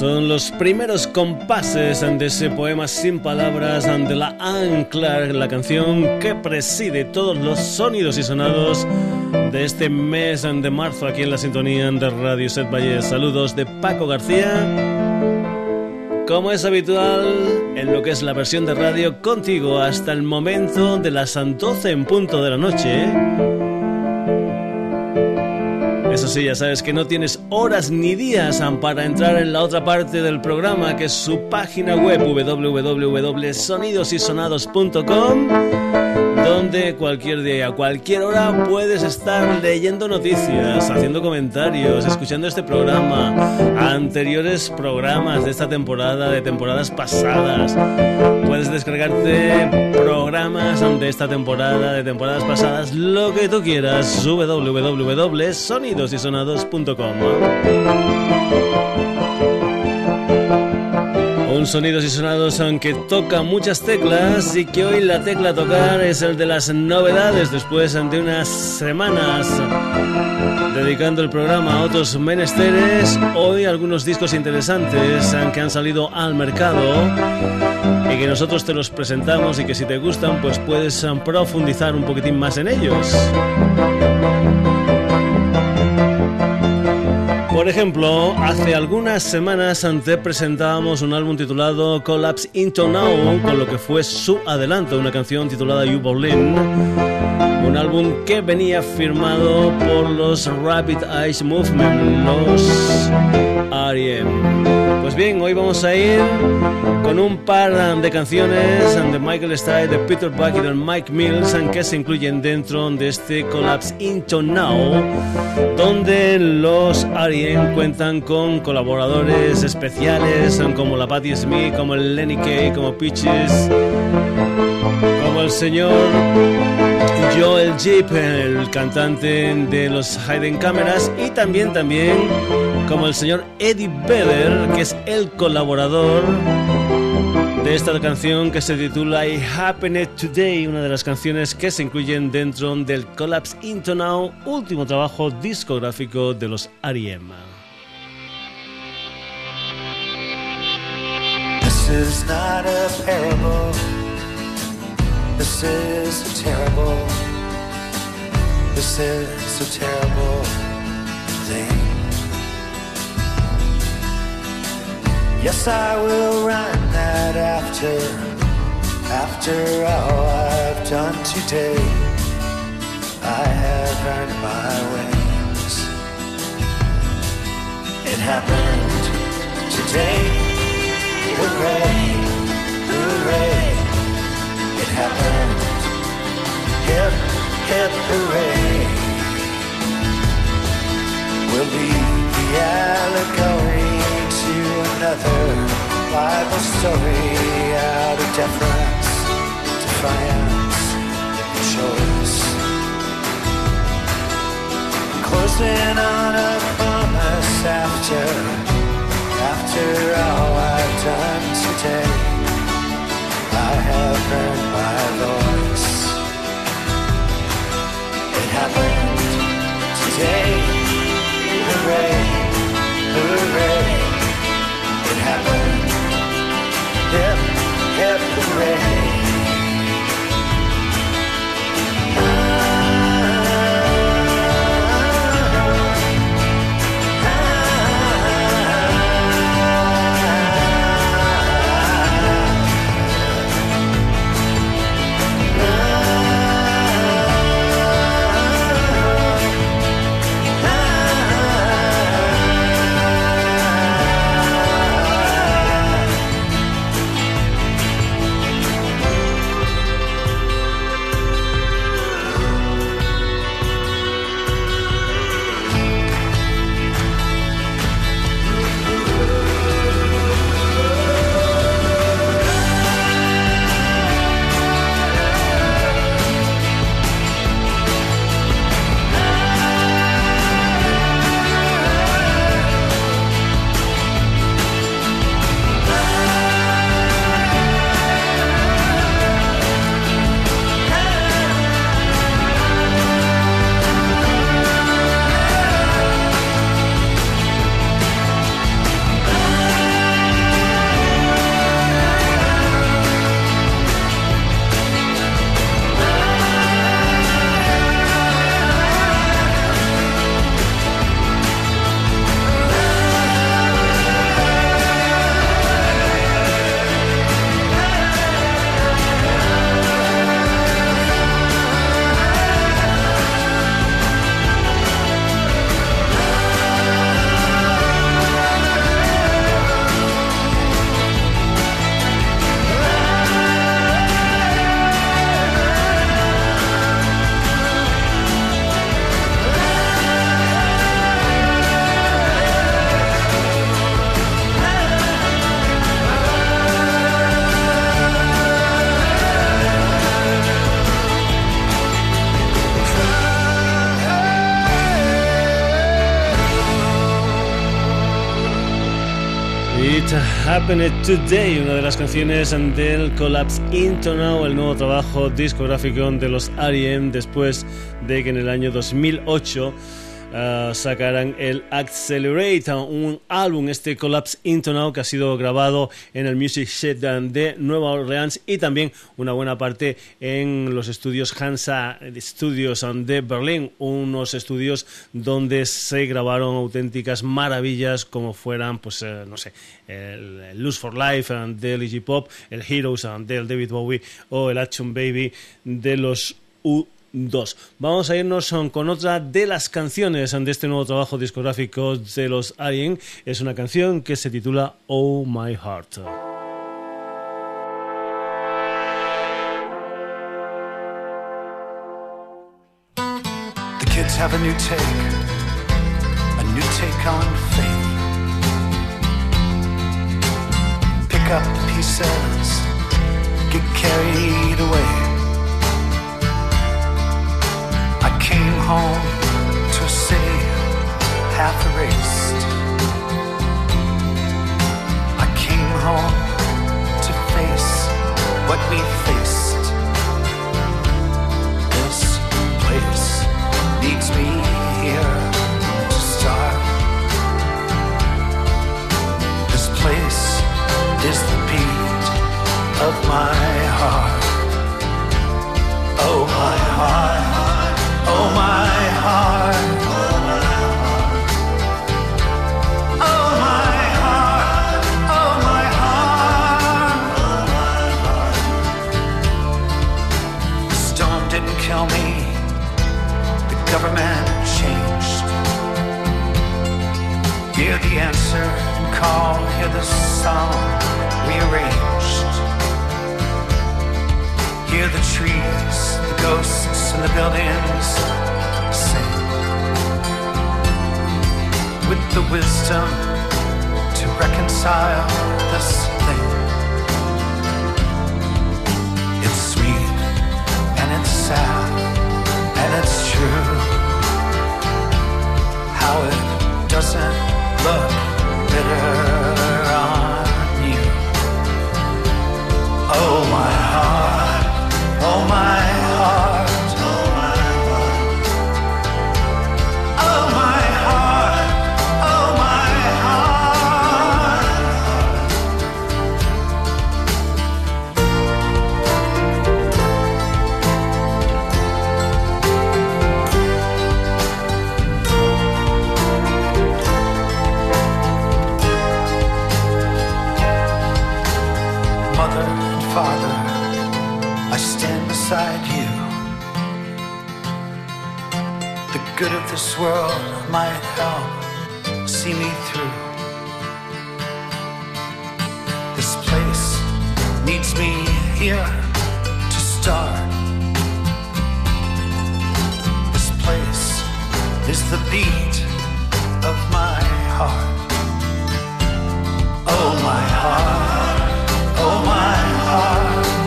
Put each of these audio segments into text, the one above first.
Son los primeros compases de ese poema sin palabras de la Anne Clark, la canción que preside todos los sonidos y sonados de este mes de marzo aquí en la sintonía de Radio Set Valle. Saludos de Paco García. Como es habitual en lo que es la versión de radio, contigo hasta el momento de las 12 en punto de la noche. Eso sí, ya sabes que no tienes horas ni días para entrar en la otra parte del programa, que es su página web www.sonidosysonados.com, donde cualquier día, a cualquier hora puedes estar leyendo noticias, haciendo comentarios, escuchando este programa, anteriores programas de esta temporada, de temporadas pasadas. Puedes descargarte programas de esta temporada, de temporadas pasadas, lo que tú quieras, www.sonidos sonidos y sonados aunque toca muchas teclas y que hoy la tecla tocar es el de las novedades después de unas semanas dedicando el programa a otros menesteres. Hoy algunos discos interesantes que han salido al mercado y que nosotros te los presentamos y que si te gustan pues puedes profundizar un poquitín más en ellos. Por ejemplo, hace algunas semanas antes presentábamos un álbum titulado Collapse Into Now, con lo que fue su adelanto, una canción titulada You Berlin. Un álbum que venía firmado por los Rapid Eyes Movement, los R.E.M. Pues bien, hoy vamos a ir con un par de canciones de Michael Stipe, de Peter Buck y de Mike Mills, que se incluyen dentro de este Collapse Into Now, donde los R.E.M. cuentan con colaboradores especiales como la Patti Smith, como el Lenny Kay, como Peaches, como el señor Joel Jeep, el cantante de los Hidden Cameras, y también, también como el señor Eddie Vedder, que es el colaborador de esta canción que se titula I Happened Today, una de las canciones que se incluyen dentro del Collapse Into Now, último trabajo discográfico de los R.E.M. This is so terrible. This is a terrible thing. Yes, I will run that after, after all I've done today. I have earned my wings. It happened today. Hooray, hooray. It happened. Hip, hip, hooray. We'll leave the allegory to another Bible story out of deference, defiance, choice. Closing on a promise after, after all I've done today. I have heard my voice. It happened today. Hooray, hooray happen. Hip, hip, hooray. Today, una de las canciones del Collapse Into Now, el nuevo trabajo discográfico de los R.E.M. después de que en el año 2008 uh, sacarán el Accelerate, un álbum, este Collapse Into Now, que ha sido grabado en el Music Shed de Nueva Orleans y también una buena parte en los estudios Hansa Studios de Berlín, unos estudios donde se grabaron auténticas maravillas como fueran, pues, eh, no sé, el Lose for Life del Iggy Pop, el Heroes del David Bowie o el Action Baby de los U 2. Vamos a irnos con otra de las canciones de este nuevo trabajo discográfico de los Alien. Es una canción que se titula Oh My Heart. The kids have a new take, a new take on faith. Pick up the pieces, get carried away. Home to a city half erased. This world might help see me through. This place needs me here to start. This place is the beat of my heart. Oh, my heart, oh, my heart.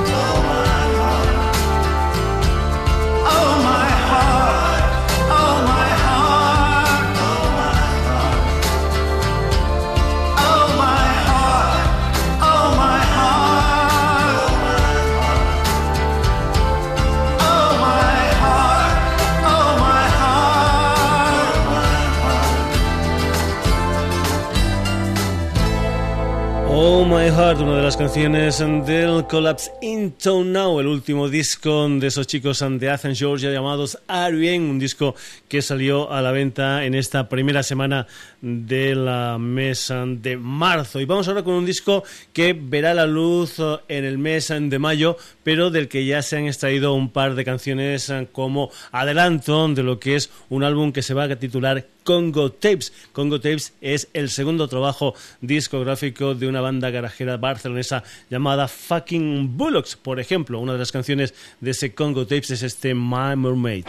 My Heart, una de las canciones del Collapse Into Now, el último disco de esos chicos de Athens, Georgia, llamados Arien, un disco que salió a la venta en esta primera semana de la mes de marzo. Y vamos ahora con un disco que verá la luz en el mes de mayo, pero del que ya se han extraído un par de canciones como adelanto de lo que es un álbum que se va a titular Congo Tapes. Congo Tapes es el segundo trabajo discográfico de una banda garajera barcelonesa llamada Fucking Bullocks. Por ejemplo, una de las canciones de ese Congo Tapes es este My Mermaid.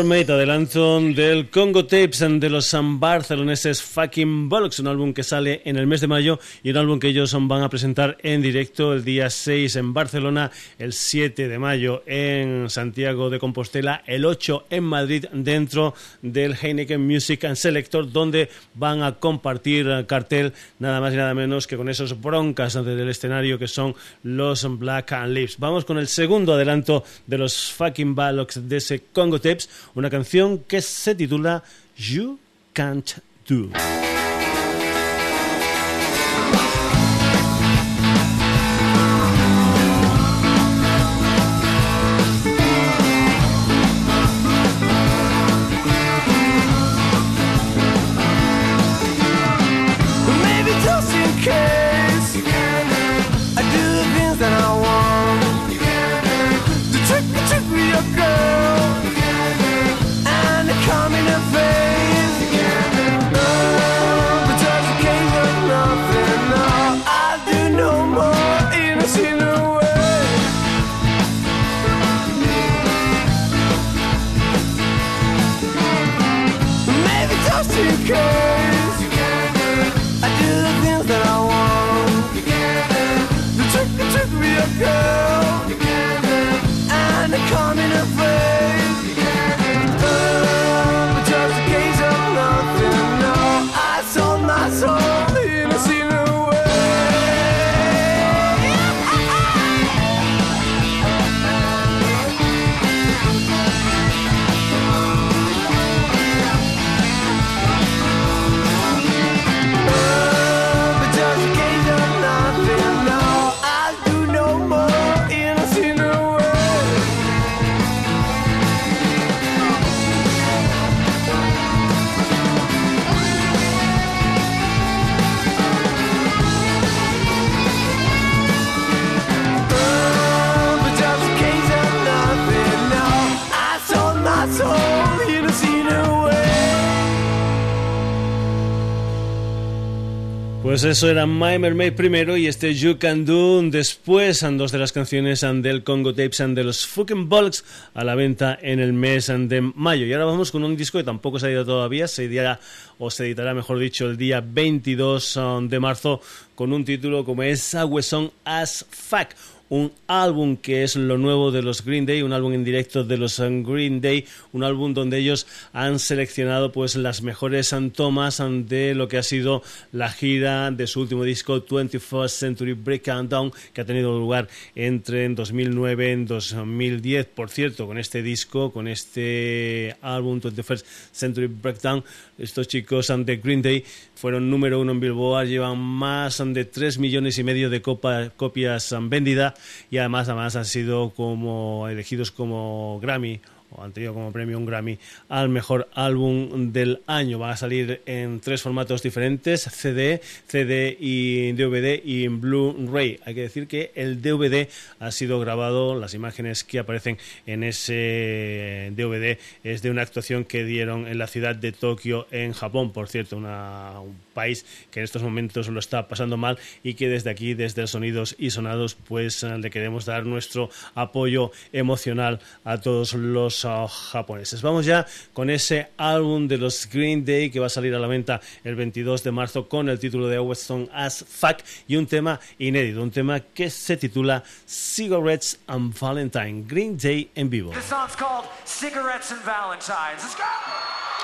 My Mermaid, adelanto del Congo Tapes de los barceloneses Fucking Bollocks, un álbum que sale en el mes de mayo y un álbum que ellos van a presentar en directo el día 6 en Barcelona, el 7 de mayo en Santiago de Compostela, el 8 en Madrid dentro del Heineken Music and Selector, donde van a compartir cartel nada más y nada menos que con esos broncas del escenario que son los Black and Lips. Vamos con el segundo adelanto de los Fucking Bollocks de ese Congo Tapes, una canción que se titula You Can't Do. Pues eso era My Mermaid primero y este You Can Do después, dos de las canciones del Congo Tapes and de los Fucking Bugs a la venta en el mes de mayo. Y ahora vamos con un disco que tampoco se ha ido todavía, se editará, o se editará, mejor dicho, el día 22 um, de marzo con un título como es A as Fuck un álbum que es lo nuevo de los Green Day, un álbum en directo de los Green Day, un álbum donde ellos han seleccionado pues las mejores tomas de lo que ha sido la gira de su último disco 21st Century Breakdown que ha tenido lugar entre 2009 y 2010. Por cierto, con este disco, con este álbum 21st Century Breakdown, estos chicos de Green Day fueron número uno en Billboard, llevan más de 3 millones y medio de copias vendidas y además, además han sido como elegidos como Grammy o han tenido como premio un Grammy al mejor álbum del año. Va a salir en tres formatos diferentes, CD, CD y DVD y Blu-ray. Hay que decir que el DVD ha sido grabado, las imágenes que aparecen en ese DVD es de una actuación que dieron en la ciudad de Tokio, en Japón, por cierto, una, un país que en estos momentos lo está pasando mal y que desde aquí, desde Sonidos y Sonados, pues le queremos dar nuestro apoyo emocional a todos los japoneses. Vamos ya con ese álbum de los Green Day que va a salir a la venta el 22 de marzo con el título de Song as Fuck y un tema inédito, un tema que se titula Cigarettes and Valentine, Green Day en vivo. Cigarettes and Valentines. Let's go!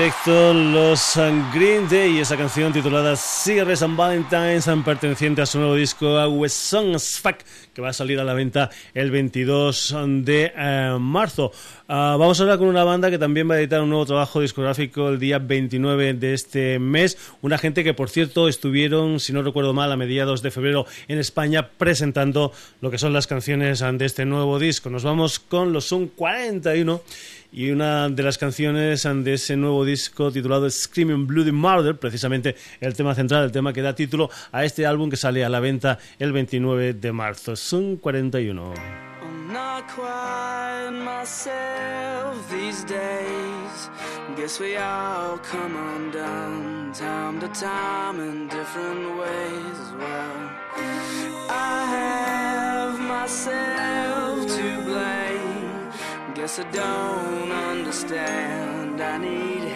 Directo los Green Day, esa canción titulada Cigarettes and Valentines, perteneciente a su nuevo disco West Songs Fuck, que va a salir a la venta el 22 de eh, marzo. Ah, vamos a hablar con una banda que también va a editar un nuevo trabajo discográfico el día 29 de este mes. Una gente que, por cierto, estuvieron, si no recuerdo mal, a mediados de febrero en España presentando lo que son las canciones de este nuevo disco. Nos vamos con los Sun 41 y una de las canciones de ese nuevo disco titulado Screaming Bloody Murder, precisamente el tema central, el tema que da título a este álbum que sale a la venta el 29 de marzo. Son 41. not quite myself these days. Guess we. Guess I don't understand. I need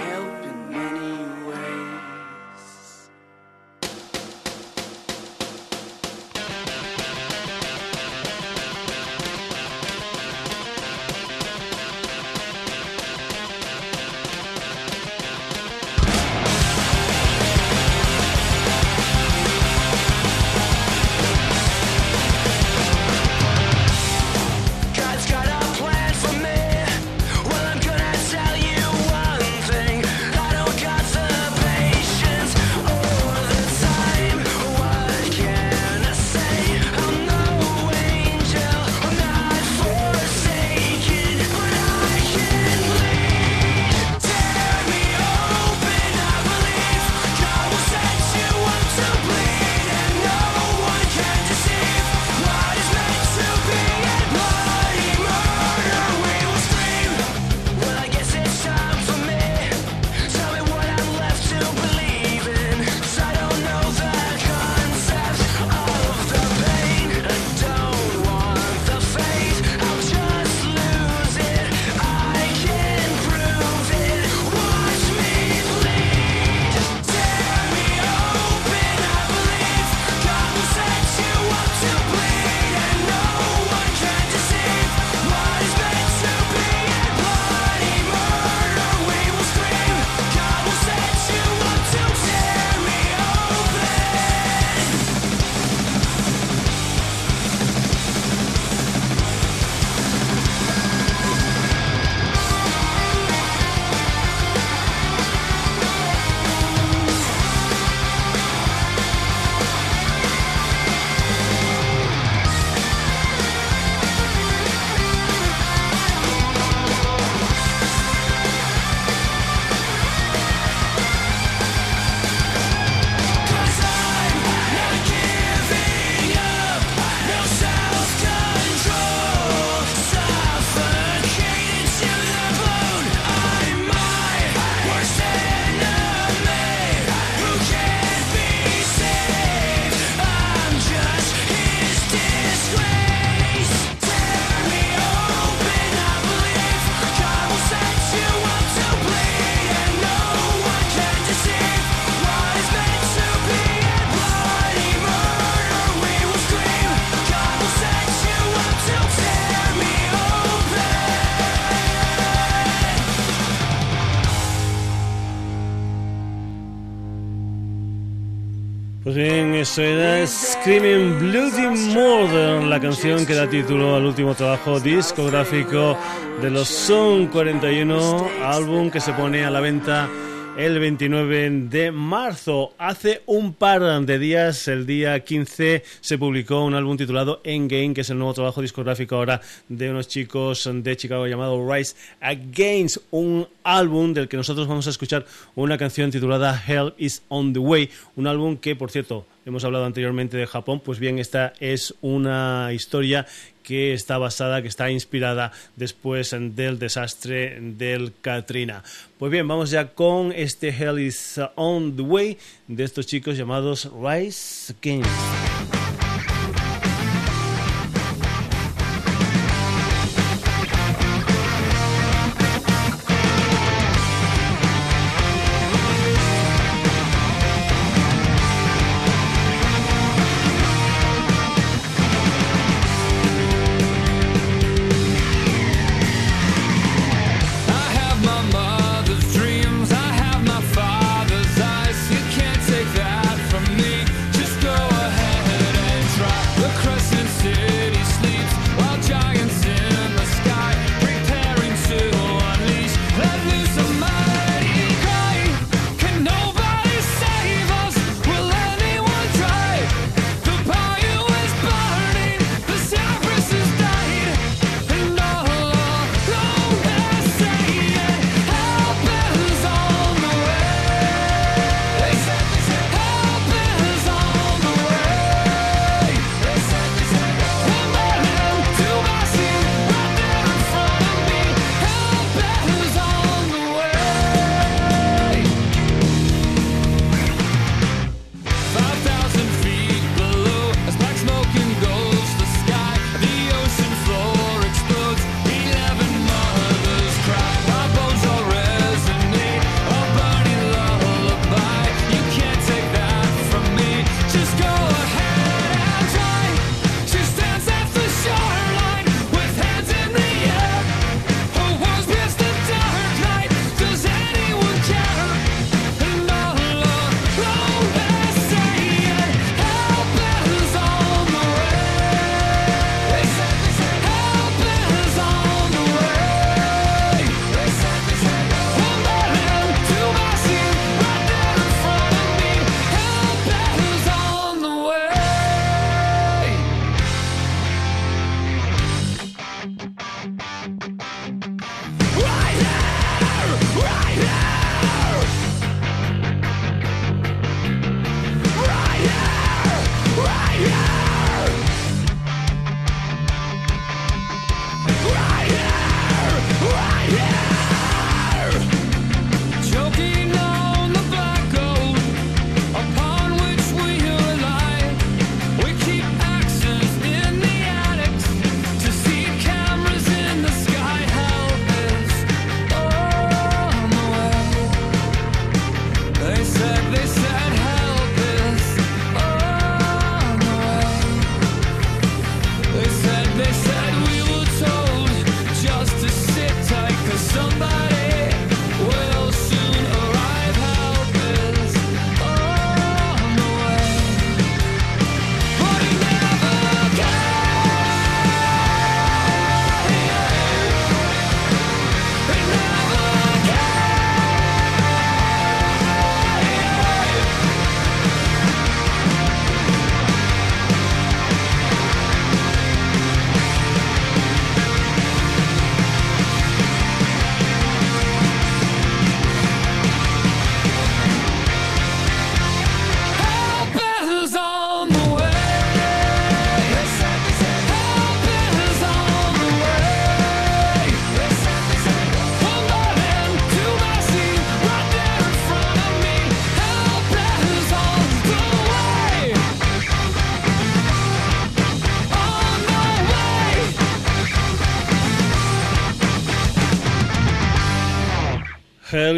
Eso Screaming Bloody Murder, la canción que da título al último trabajo discográfico de los Son 41, álbum que se pone a la venta el 29 de marzo. Hace un par de días, el día 15, se publicó un álbum titulado Endgame, que es el nuevo trabajo discográfico ahora de unos chicos de Chicago llamado Rise Against, un álbum del que nosotros vamos a escuchar una canción titulada Hell is on the Way, un álbum que, por cierto, hemos hablado anteriormente de Japón, pues bien, esta es una historia que está basada, que está inspirada después del desastre del Katrina. Pues bien, vamos ya con este Hell is on the Way de estos chicos llamados Rise Kings.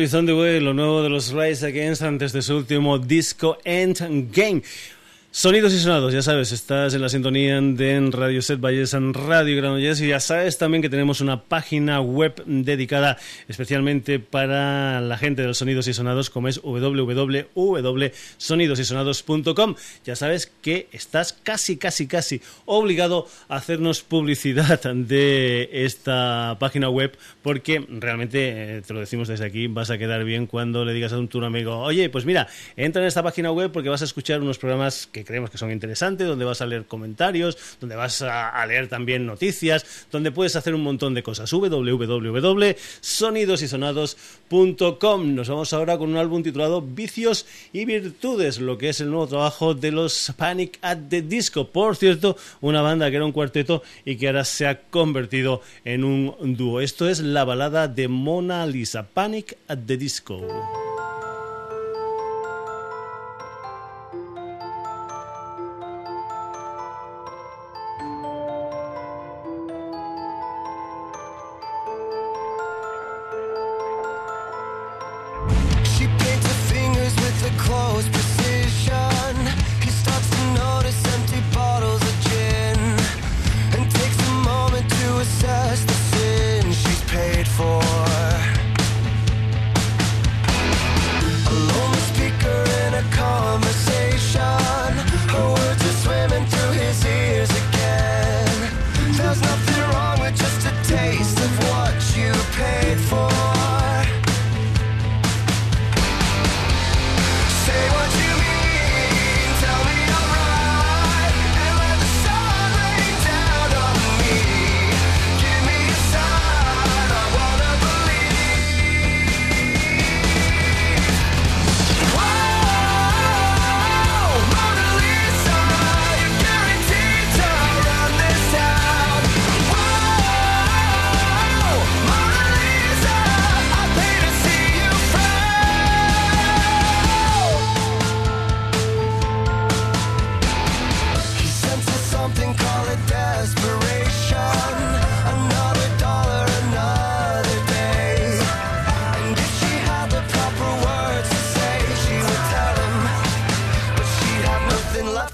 Is on lo nuevo de los Rise Against antes de su último disco End Game. Sonidos y sonados, ya sabes, estás en la sintonía de Radio Set Valles en Radio Granollers y ya sabes también que tenemos una página web dedicada especialmente para la gente de los sonidos y sonados como es www.sonidosysonados.com. Ya sabes que estás casi, casi, casi obligado a hacernos publicidad de esta página web porque realmente, eh, te lo decimos desde aquí, vas a quedar bien cuando le digas a un tu amigo, oye, pues mira, entra en esta página web porque vas a escuchar unos programas que creemos que son interesantes, donde vas a leer comentarios, donde vas a, leer también noticias, donde puedes hacer un montón de cosas. www.sonidosysonados.com. Nos vamos ahora con un álbum titulado Vicios y Virtudes, lo que es el nuevo trabajo de los Panic at the Disco. Por cierto, una banda que era un cuarteto y que ahora se ha convertido en un dúo. Esto es la balada de Mona Lisa, Panic at the Disco.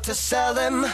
to sell him.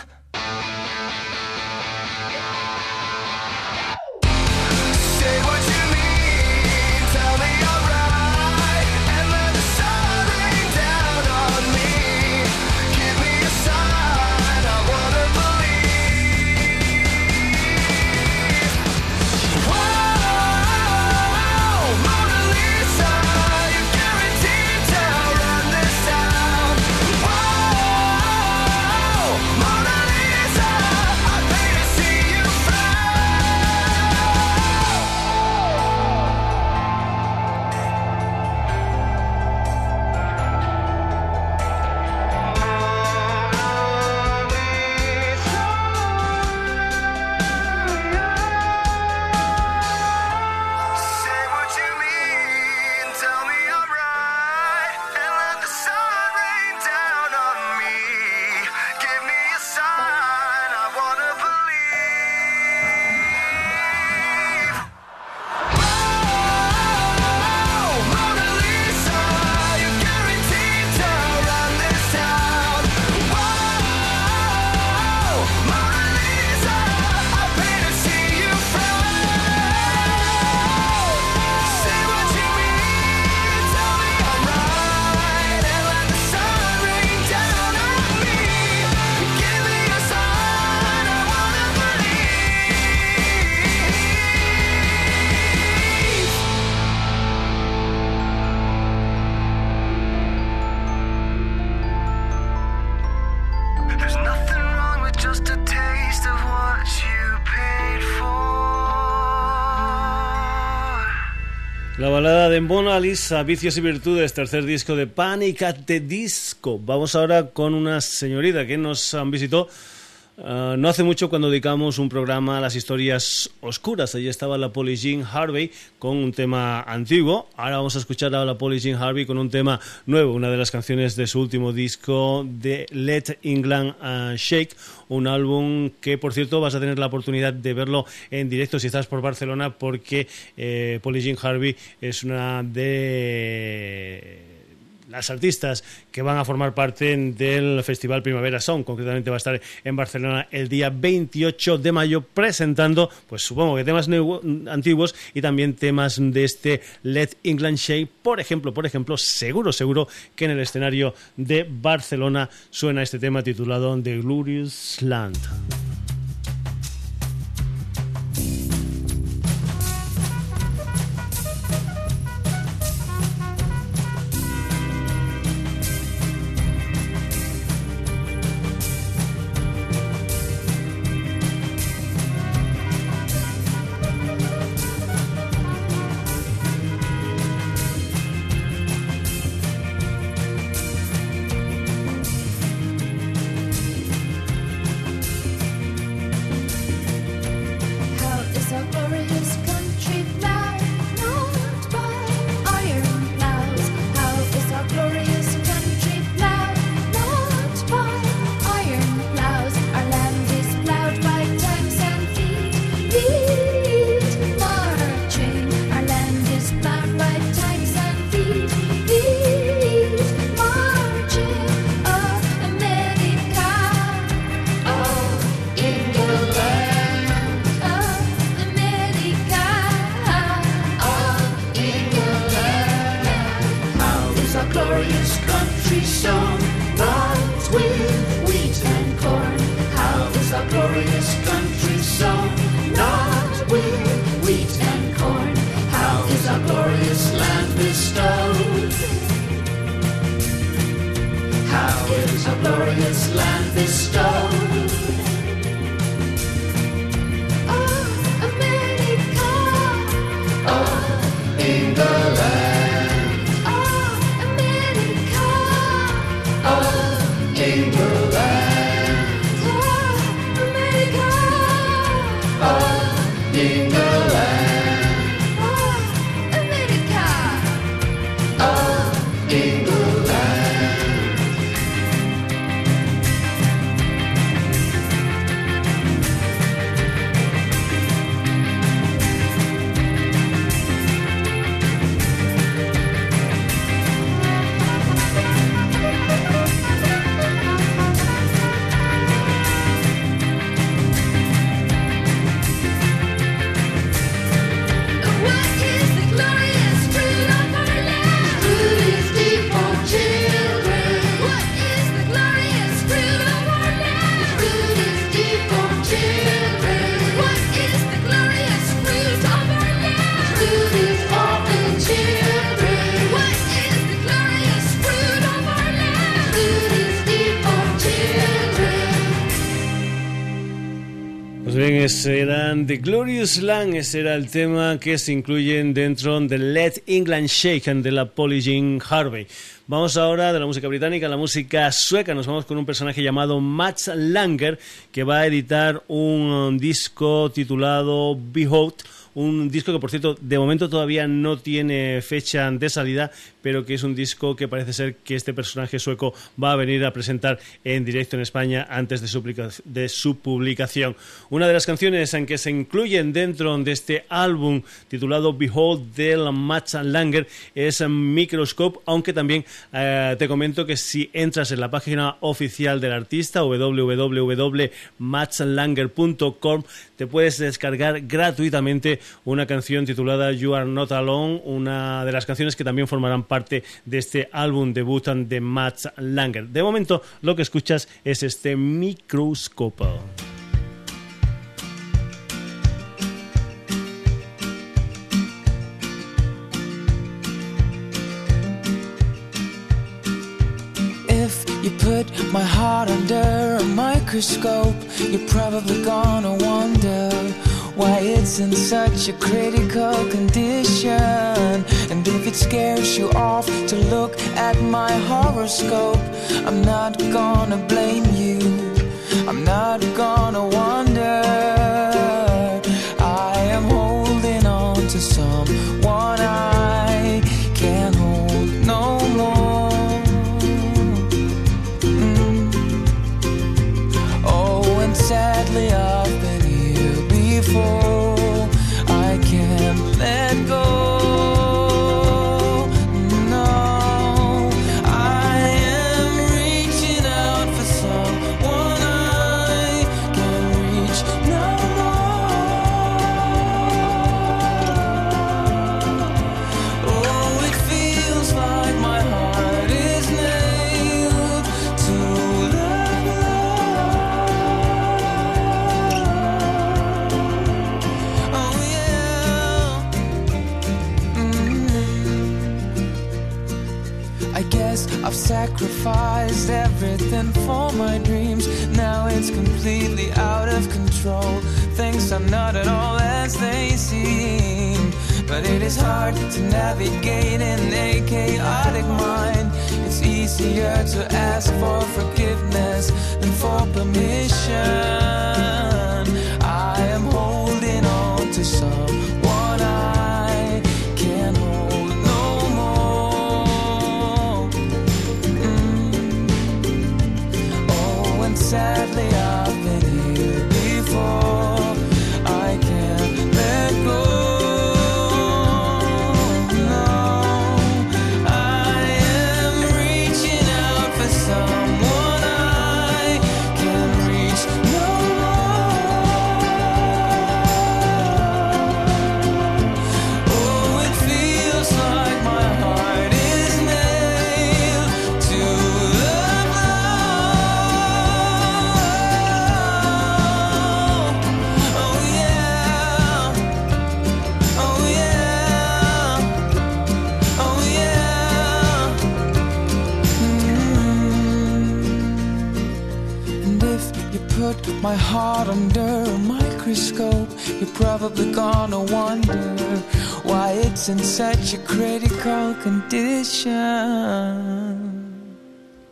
Mona Lisa, Vicios y Virtudes, tercer disco de Panic at the Disco. Vamos ahora con una señorita que nos visitó Ah, no hace mucho cuando dedicamos un programa a las historias oscuras, allí estaba la Polly Jean Harvey con un tema antiguo. Ahora vamos a escuchar a la Polly Jean Harvey con un tema nuevo, una de las canciones de su último disco de Let England ah, Shake, un álbum que por cierto vas a tener la oportunidad de verlo en directo si estás por Barcelona porque eh, Polly Jean Harvey es una de las artistas que van a formar parte del Festival Primavera Sound. Concretamente va a estar en Barcelona el día 28 de mayo presentando, pues supongo que temas antiguos y también temas de este Let England Shake. Por ejemplo, por ejemplo, seguro, seguro que en el escenario de Barcelona suena este tema titulado The Glorious Land. Eran The Glorious Land, ese era el tema que se incluyen dentro de Let England Shake de la Polly Jean Harvey. Vamos ahora de la música británica a la música sueca. Nos vamos con un personaje llamado Mats Langer que va a editar un disco titulado Behold un disco que por cierto de momento todavía no tiene fecha de salida, pero que es un disco que parece ser que este personaje sueco va a venir a presentar en directo en España antes de su, publicación. Una de las canciones en que se incluyen dentro de este álbum titulado Behold del Mats Langer es Microscope, aunque también eh, te comento que si entras en la página oficial del artista www.matslanger.com te puedes descargar gratuitamente una canción titulada You Are Not Alone, una de las canciones que también formarán parte de este álbum debut de Matt Langer. De momento lo que escuchas es este put my heart under a microscope, you're probably gonna wonder why it's in such a critical condition. And if it scares you off to look at my horoscope, I'm not gonna blame you. I'm not gonna wonder. Before. Everything for my dreams. Now it's completely out of control. Things are not at all as they seem. But it is hard to navigate in a chaotic mind. It's easier to ask for forgiveness than for permission. my heart under a microscope, you're probably gonna wonder why it's in such a critical condition.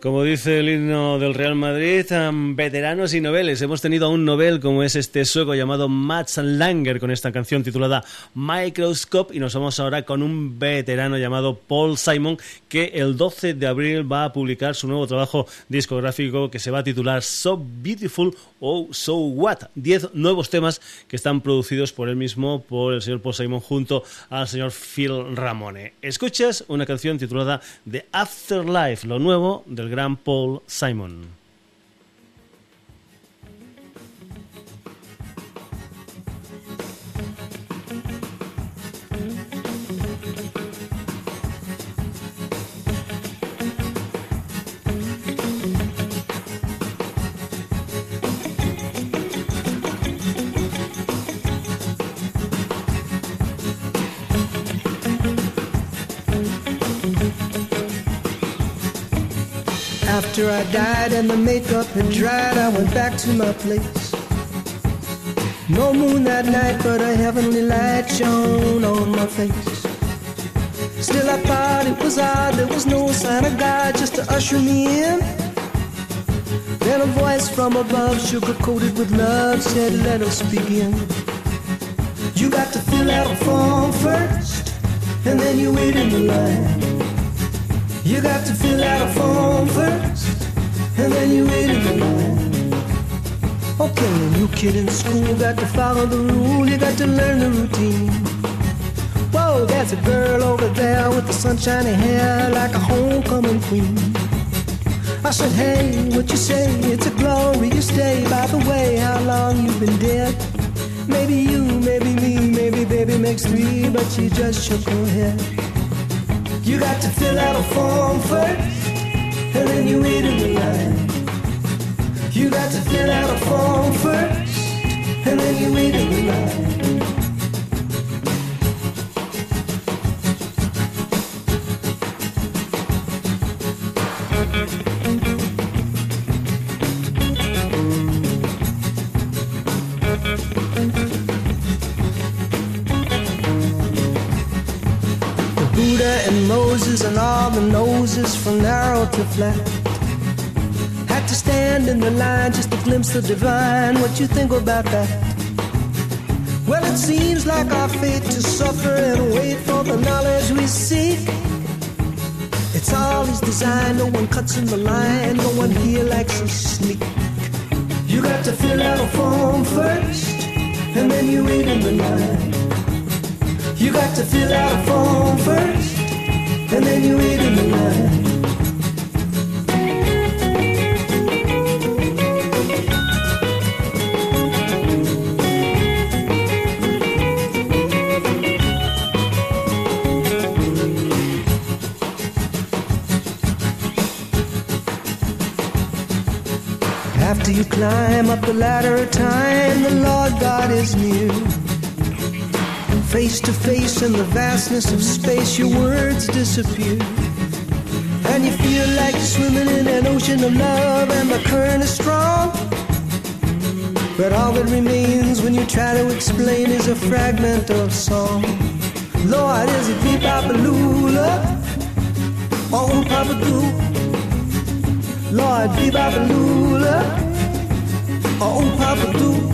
Como dice el himno del Real Madrid, veteranos y noveles. Hemos tenido a un novel como es este sueco llamado Mats Langer con esta canción titulada Microscope y nos vamos ahora con un veterano llamado Paul Simon que el 12 de abril va a publicar su nuevo trabajo discográfico que se va a titular So Beautiful o So What. Diez nuevos temas que están producidos por él mismo, por el señor Paul Simon junto al señor Phil Ramone. Escuchas una canción titulada The Afterlife, lo nuevo del el gran Paul Simon. After I died and the makeup had dried, I went back to my place. No moon that night, but a heavenly light shone on my face. Still, I thought it was odd, there was no sign of God just to usher me in. Then a voice from above, sugar coated with love, said, Let us begin. You got to fill out a form first, and then you wait in the line. You got to fill out a form first, and then you wait in the line. Okay, a new kid in school got to follow the rule, you got to learn the routine. Whoa, there's a girl over there with the sunshiny hair like a homecoming queen. I said, hey, what you say? It's a glorious day. By the way, how long you been dead? Maybe you, maybe me, maybe baby makes three, but she just shook her head. You got to fill out a form first, and then you wait in the line. You got to fill out a form first, and then you wait in the line. From narrow to flat. Had to stand in the line just to glimpse the divine. What you think about that? Well, it seems like our fate to suffer and wait for the knowledge we seek. It's all his design, no one cuts in the line, no one here likes to sneak. You got to fill out a form first, and then you wait in the line. You got to fill out a form first, and then you wait in the line. Climb up the ladder of time, the Lord God is near. Face to face in the vastness of space, your words disappear. And you feel like you're swimming in an ocean of love, and the current is strong. But all that remains when you try to explain is a fragment of song. Lord, is it beep bop lula? Oh, Papa Goo. Lord, beep bop lula. Oh, do.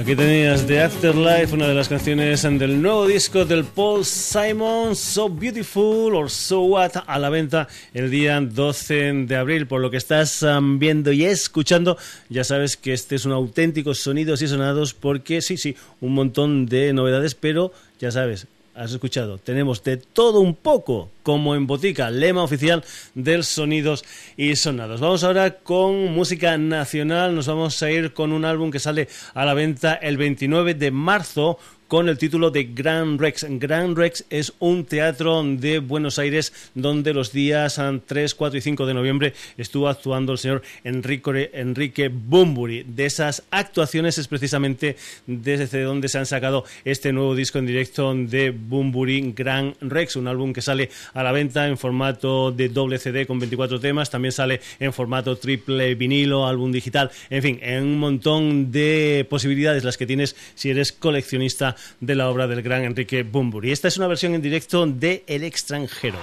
Aquí tenías The Afterlife, una de las canciones del nuevo disco del Paul Simon, So Beautiful or So What, a la venta el día 12 de abril. Por lo que estás um, viendo y escuchando, ya sabes que este es un auténtico sonidos y sonados porque sí, sí, un montón de novedades, pero ya sabes, has escuchado, tenemos de todo un poco, como en Botica, lema oficial del Sonidos y Sonados. Vamos ahora con música nacional, nos vamos a ir con un álbum que sale a la venta el 29 de marzo con el título de Grand Rex. Grand Rex es un teatro de Buenos Aires donde los días 3, 4 y 5 de noviembre estuvo actuando el señor Enrique, Enrique Bumburi. De esas actuaciones es precisamente desde donde se han sacado este nuevo disco en directo de Bumburi Grand Rex, un álbum que sale a la venta en formato de doble CD con 24 temas, también sale en formato triple vinilo, álbum digital, en fin, en un montón de posibilidades las que tienes si eres coleccionista de la obra del gran Enrique Bumburi. Esta es una versión en directo de El extranjero.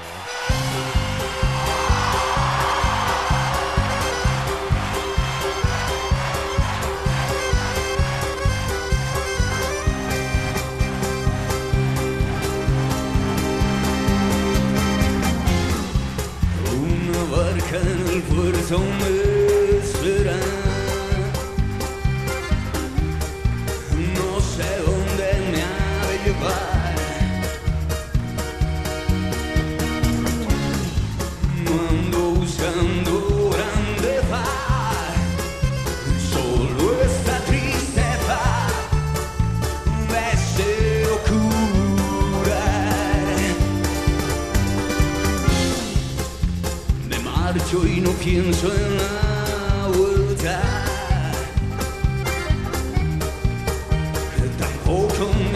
Mucho y no pienso en la vuelta. Tampoco me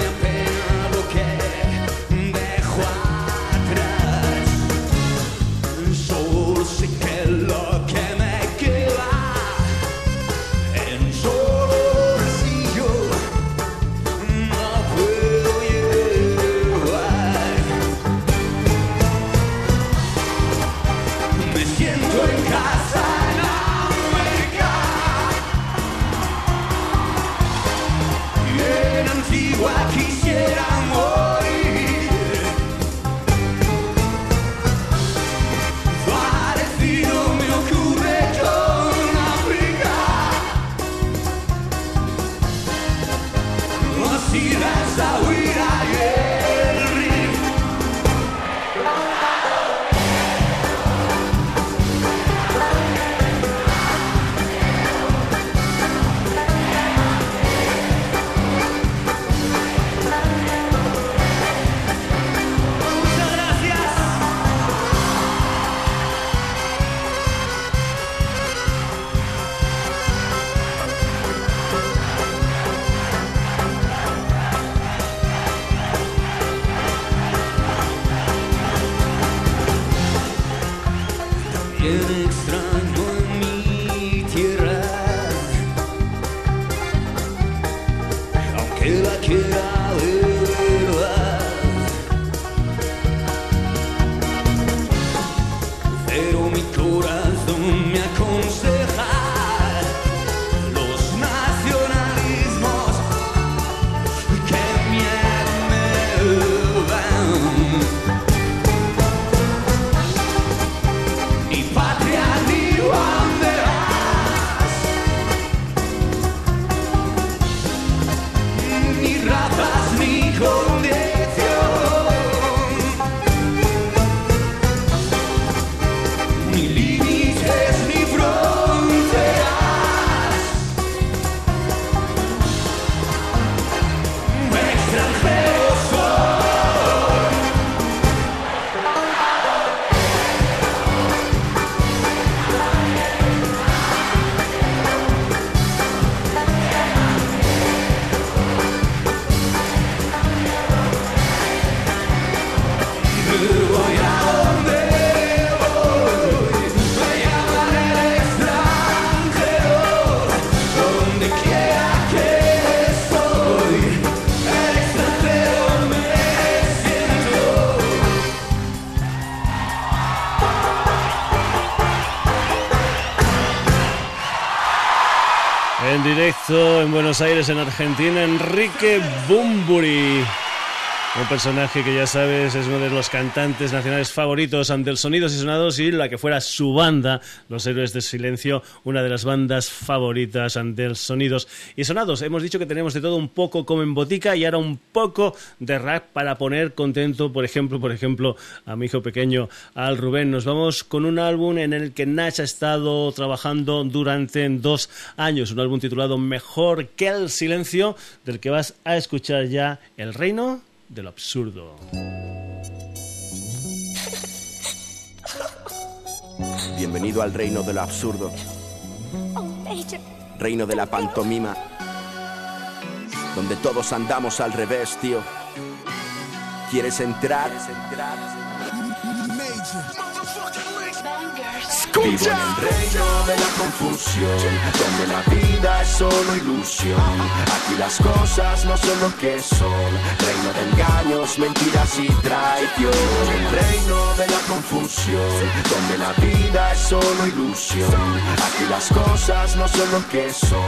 Buenos Aires, en Argentina, Enrique Bumburi. Un personaje que ya sabes es uno de los cantantes nacionales favoritos ante el Sonidos y Sonados y la que fuera su banda, Los Héroes del Silencio, una de las bandas favoritas ante el Sonidos y Sonados. Hemos dicho que tenemos de todo un poco como en botica y ahora un poco de rap para poner contento, por ejemplo, por ejemplo, a mi hijo pequeño, al Rubén. Nos vamos con un álbum en el que Nach ha estado trabajando durante dos años, un álbum titulado Mejor que el Silencio, del que vas a escuchar ya El Reino de lo absurdo. Bienvenido al reino de lo absurdo. Reino de la pantomima. Donde todos andamos al revés, tío. ¿Quieres entrar? Vivo en el reino de la confusión, donde la vida es solo ilusión. Aquí las cosas no son lo que son, reino de engaños, mentiras y traición. El reino de la confusión, donde la vida es solo ilusión. Aquí las cosas no son lo que son,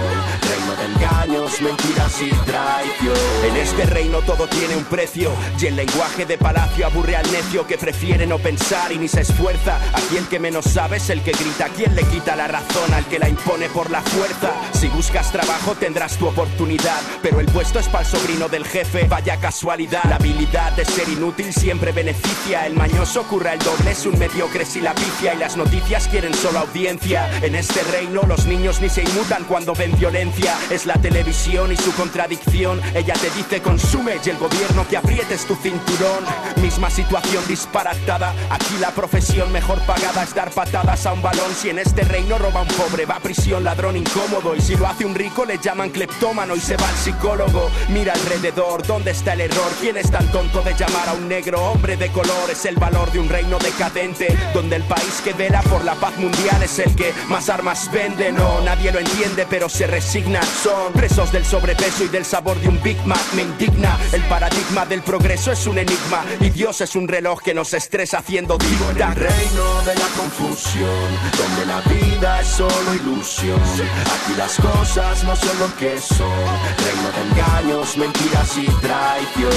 reino de engaños, mentiras y traición. En este reino todo tiene un precio, y el lenguaje de palacio aburre al necio que prefiere no pensar y ni se esfuerza. Aquí el que menos sabe es el que grita, ¿quién le quita la razón al que la impone por la fuerza? Si buscas trabajo tendrás tu oportunidad, pero el puesto es para el sobrino del jefe, vaya casualidad. La habilidad de ser inútil siempre beneficia, el mañoso curra el doble, es un mediocre si la picia y las noticias quieren solo audiencia. En este reino los niños ni se inmutan cuando ven violencia, es la televisión y su contradicción. Ella te dice consume y el gobierno que aprietes tu cinturón. Misma situación disparatada, aquí la profesión mejor pagada es dar patadas a un balón. Si en este reino roba un pobre, va a prisión, ladrón incómodo. Y si lo hace un rico, le llaman cleptómano y se va al psicólogo. Mira alrededor, ¿dónde está el error? ¿Quién es tan tonto de llamar a un negro hombre de color? Es el valor de un reino decadente, donde el país que vela por la paz mundial es el que más armas vende. No, nadie lo entiende, pero se resigna. Son presos del sobrepeso y del sabor de un Big Mac. Me indigna, el paradigma del progreso es un enigma. Y Dios es un reloj que nos estresa haciendo dicta. reino de la confusión donde la vida es solo ilusión. Aquí las cosas no son lo que son, reino de engaños, mentiras y traición.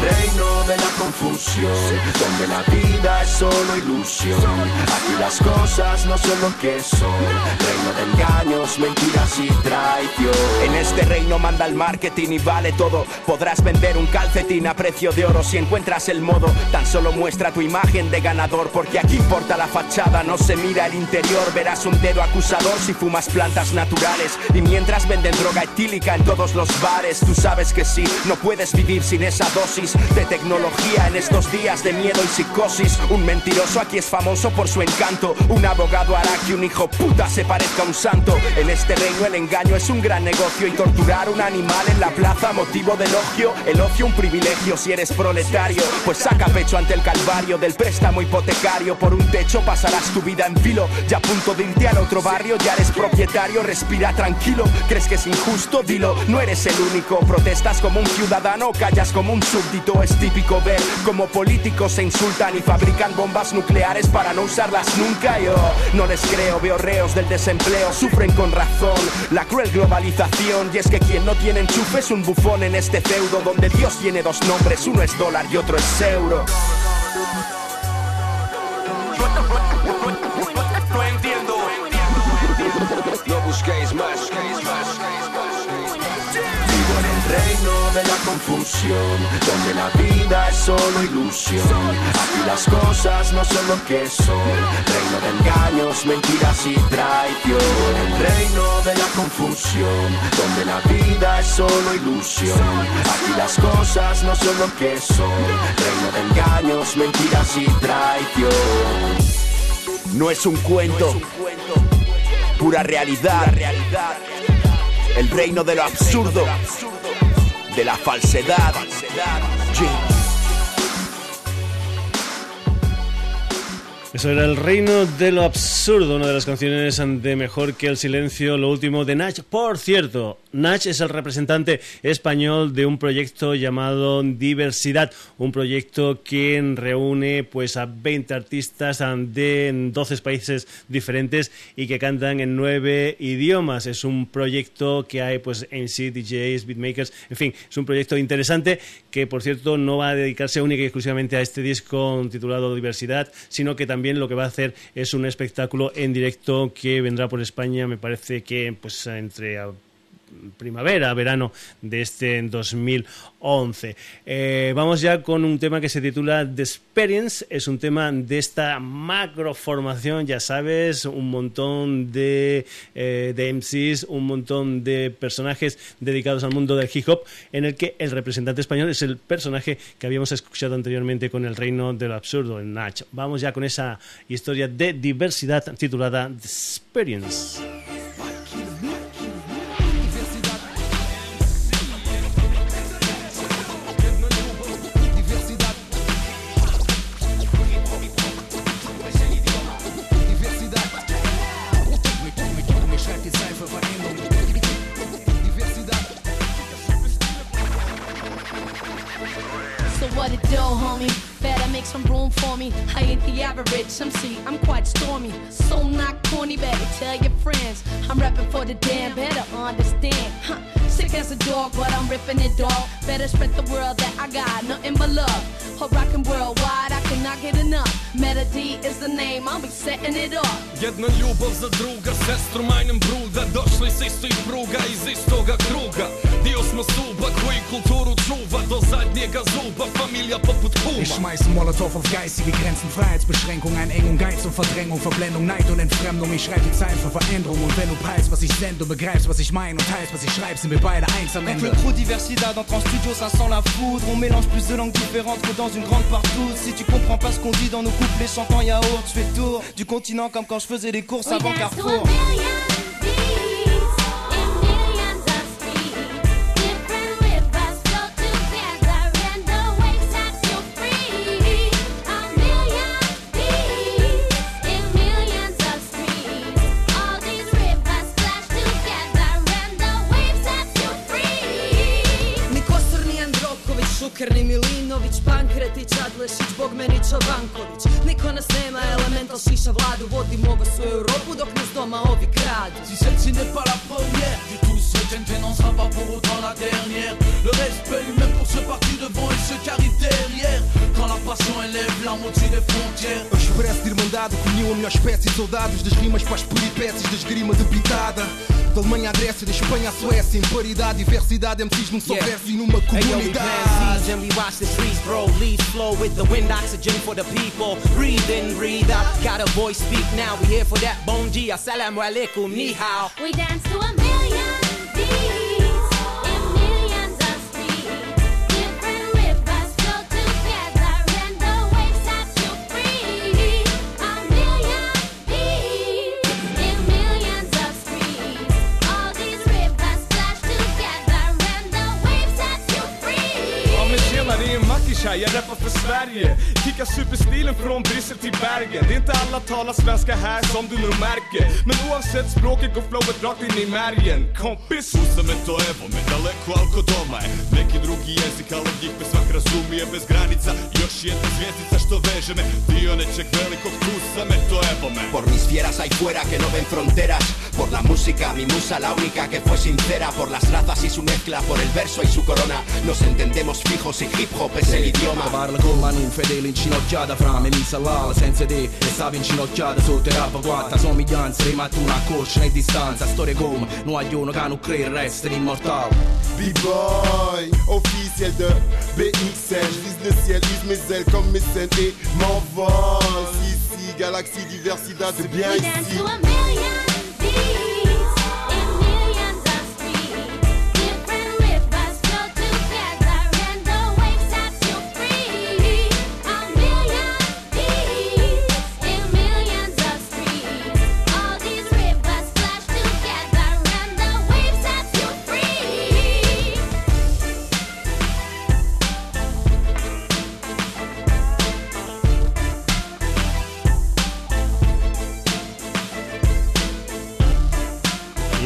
Reino de la confusión, donde la vida es solo ilusión. Aquí las cosas no son lo que son, reino de engaños, mentiras y traición. En este reino manda el marketing y vale todo. Podrás vender un calcetín a precio de oro si encuentras el modo. Tan solo muestra tu imagen de ganador, porque aquí importa la fachada, no se mira el interior. Verás un dedo acusador si fumas plantas naturales. Y mientras venden droga etílica en todos los bares, tú sabes que sí, no puedes vivir sin esa dosis de tecnología en estos días de miedo y psicosis. Un mentiroso aquí es famoso por su encanto. Un abogado hará que un hijo puta se parezca a un santo. En este reino el engaño es un gran negocio y torturar un animal en la plaza motivo de elogio. El ocio un privilegio si eres proletario. Pues saca pecho ante el calvario del préstamo hipotecario. Por un techo pasarás tu vida en filo. Ya a punto de irte al otro barrio, ya eres propietario. Respira tranquilo. ¿Crees que es injusto? Dilo, no eres el único. Protestas como un ciudadano, callas como un súbdito. Es típico ver como políticos se insultan y fabrican bombas nucleares para no usarlas nunca. Yo no les creo, veo reos del desempleo, sufren con razón la cruel globalización. Y es que quien no tiene enchufe es un bufón en este feudo donde Dios tiene dos nombres, uno es dólar y otro es euro. Busquéis más. Vivo en el reino de la confusión, donde la vida es solo ilusión. Aquí las cosas no son lo que son, reino de engaños, mentiras y traición. El reino de la confusión, donde la vida es solo ilusión. Aquí las cosas no son lo que son, reino de engaños, mentiras y traición. No es un cuento, pura realidad. El reino de lo absurdo, de la falsedad. Eso era El Reino de lo Absurdo, una de las canciones de Mejor que el Silencio, lo último de Nach. Por cierto, Nach es el representante español de un proyecto llamado Diversidad, un proyecto que reúne pues a 20 artistas de 12 países diferentes y que cantan en nueve idiomas. Es un proyecto que hay pues en sí DJs, beatmakers, en fin, es un proyecto interesante que por cierto no va a dedicarse única y exclusivamente a este disco titulado Diversidad, sino que también lo que va a hacer es un espectáculo en directo que vendrá por España, me parece que pues entre primavera, verano de este 2011. Eh, vamos ya con un tema que se titula The Experience, es un tema de esta macroformación, ya sabes, un montón de, eh, MCs, un montón de personajes dedicados al mundo del hip hop, en el que el representante español es el personaje que habíamos escuchado anteriormente con el reino del absurdo, en Nach. Vamos ya con esa historia de diversidad titulada The Experience. Some room for me. I ain't the average MC, I'm quite stormy. So not corny, better tell your friends. I'm rapping for the damn, better understand. Huh. Sick as a dog, but I'm ripping it, dog. Better spread the world that I got nothing but love. Her rockin' worldwide, I cannot get enough. Melody is the name, I'll be setting it off. Jedna ljubav za druga, sestru majnem bruda Došli s istih pruga, iz istoga kruga Dio smo suba koji kulturu čuva Do zadnjega zuba, familija poput kuma Ich schmeiß Molotow auf geistige Grenzen Freiheitsbeschränkung, Einengung, Geiz und Verdrängung Verblendung, Neid und Entfremdung Ich schreibe die Zeilen für Veränderung Und wenn du peilst, was ich sende und begreifst, was ich meine Und teilst, was ich schreibe, sind wir Ende le trop diversität entre en studio, ça sent la foudre. On mélange plus de langues différentes que dans une grande partouze. Si tu comprends pas ce qu'on dit dans nos couplets chantant yaourt Tu fais tour du continent comme quand je faisais des courses avant Carrefour Si celle-ci n'est pas la première Que tout ce TNT n'en sera pas pour autant la dernière Le respect même pour ceux partis devant et ceux qui arrivent derrière Passion élève la moitié des frontières Eu expresso de irmandade que uniu a melhor espécie Soldados das rimas para as peripécias da esgrima debitada Da Alemanha à Grécia, da Espanha à Suécia Em paridade, diversidade, MCs num só verso e numa comunidade and we watch the trees grow. Leaves flow with the wind, oxygen for the people. Breathe in, breathe out. Got a voice, speak now. We here for that. Bon dia, assalamu alaikum, ni hao. We dance to a million beats. Jag rappar för Sverige. Kickar superstilen från Bryssel till Bergen. Det är inte alla talar svenska här som du nog märker. Men oavsett språket går flowet rakt in i märgen. Kompis! Usame to evo me daleko alko doma je Neki drugi jezik ali njih me svak razumije bez granica. Još jedna zvijezdica što veže me. Dio nečeg velikog tu sam to evo me. Por mis fieras ahí fuera que no ven fronteras. Por la música, mi musa la única que fue sincera. Por las razas y su mezcla, por el verso y su corona. Nos entendemos fijos y hip hop es el idioma Parla con Manu, fedele inginocchiata Fra me mi salava senza te E stavo inginocchiata sotto e rapa quatta Somiglianza, rimatta una coscia e distanza Storie come, non hai uno che non crede resta immortale. B-boy, officiel de BXL Je vise le ciel, use mes ailes comme mes scènes et m'envole Si, si, galaxie, diversité, c'est bien ici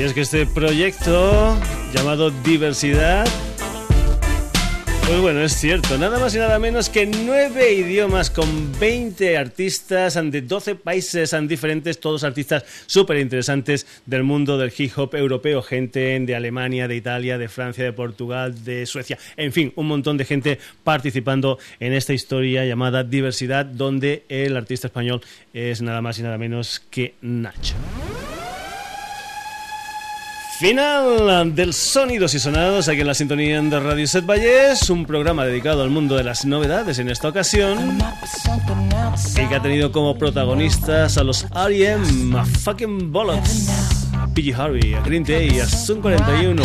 es que este proyecto llamado Diversidad pues bueno, es cierto, nada más y nada menos que nueve idiomas con 20 artistas de 12 países diferentes, todos artistas súper interesantes del mundo del hip hop europeo, gente de Alemania, de Italia, de Francia, de Portugal, de Suecia, en fin, un montón de gente participando en esta historia llamada Diversidad, donde el artista español es nada más y nada menos que Nacho. Final del Sonidos y Sonados aquí en la sintonía de Radio Set Valles, un programa dedicado al mundo de las novedades en esta ocasión y que ha tenido como protagonistas a los R.E.M., a Fucking Bollocks, a PG Harvey, a Green Day, a Sun 41,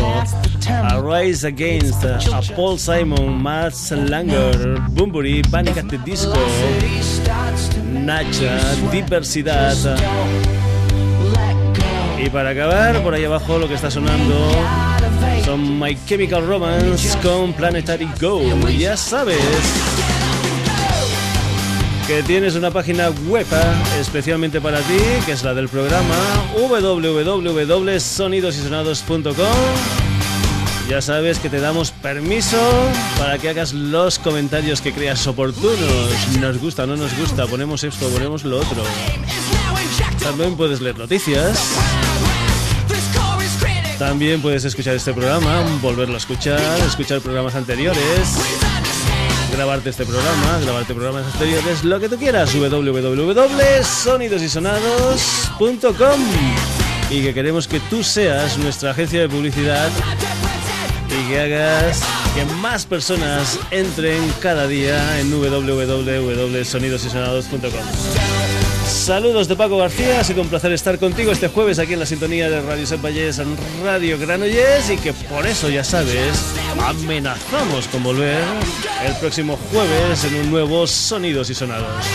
a Rise Against, a Paul Simon, Matt Langer, Bumburi, Panic at the Disco, Nacha, Diversidad. Y para acabar, por ahí abajo lo que está sonando son My Chemical Romance con Planetary Go. Ya sabes que tienes una página web ¿eh? especialmente para ti, que es la del programa www.sonidosysonados.com. Ya sabes que te damos permiso para que hagas los comentarios que creas oportunos. Nos gusta, no nos gusta, ponemos esto, ponemos lo otro. También puedes leer noticias. También puedes escuchar este programa, volverlo a escuchar, escuchar programas anteriores, grabarte este programa, grabarte programas anteriores, lo que tú quieras, www.sonidosysonados.com y que queremos que tú seas nuestra agencia de publicidad y que hagas que más personas entren cada día en www.sonidosysonados.com. Saludos de Paco García, ha un placer estar contigo este jueves aquí en la sintonía de Radio Set en Radio Granollers y que por eso ya sabes, amenazamos con volver el próximo jueves en un nuevo Sonidos y Sonados.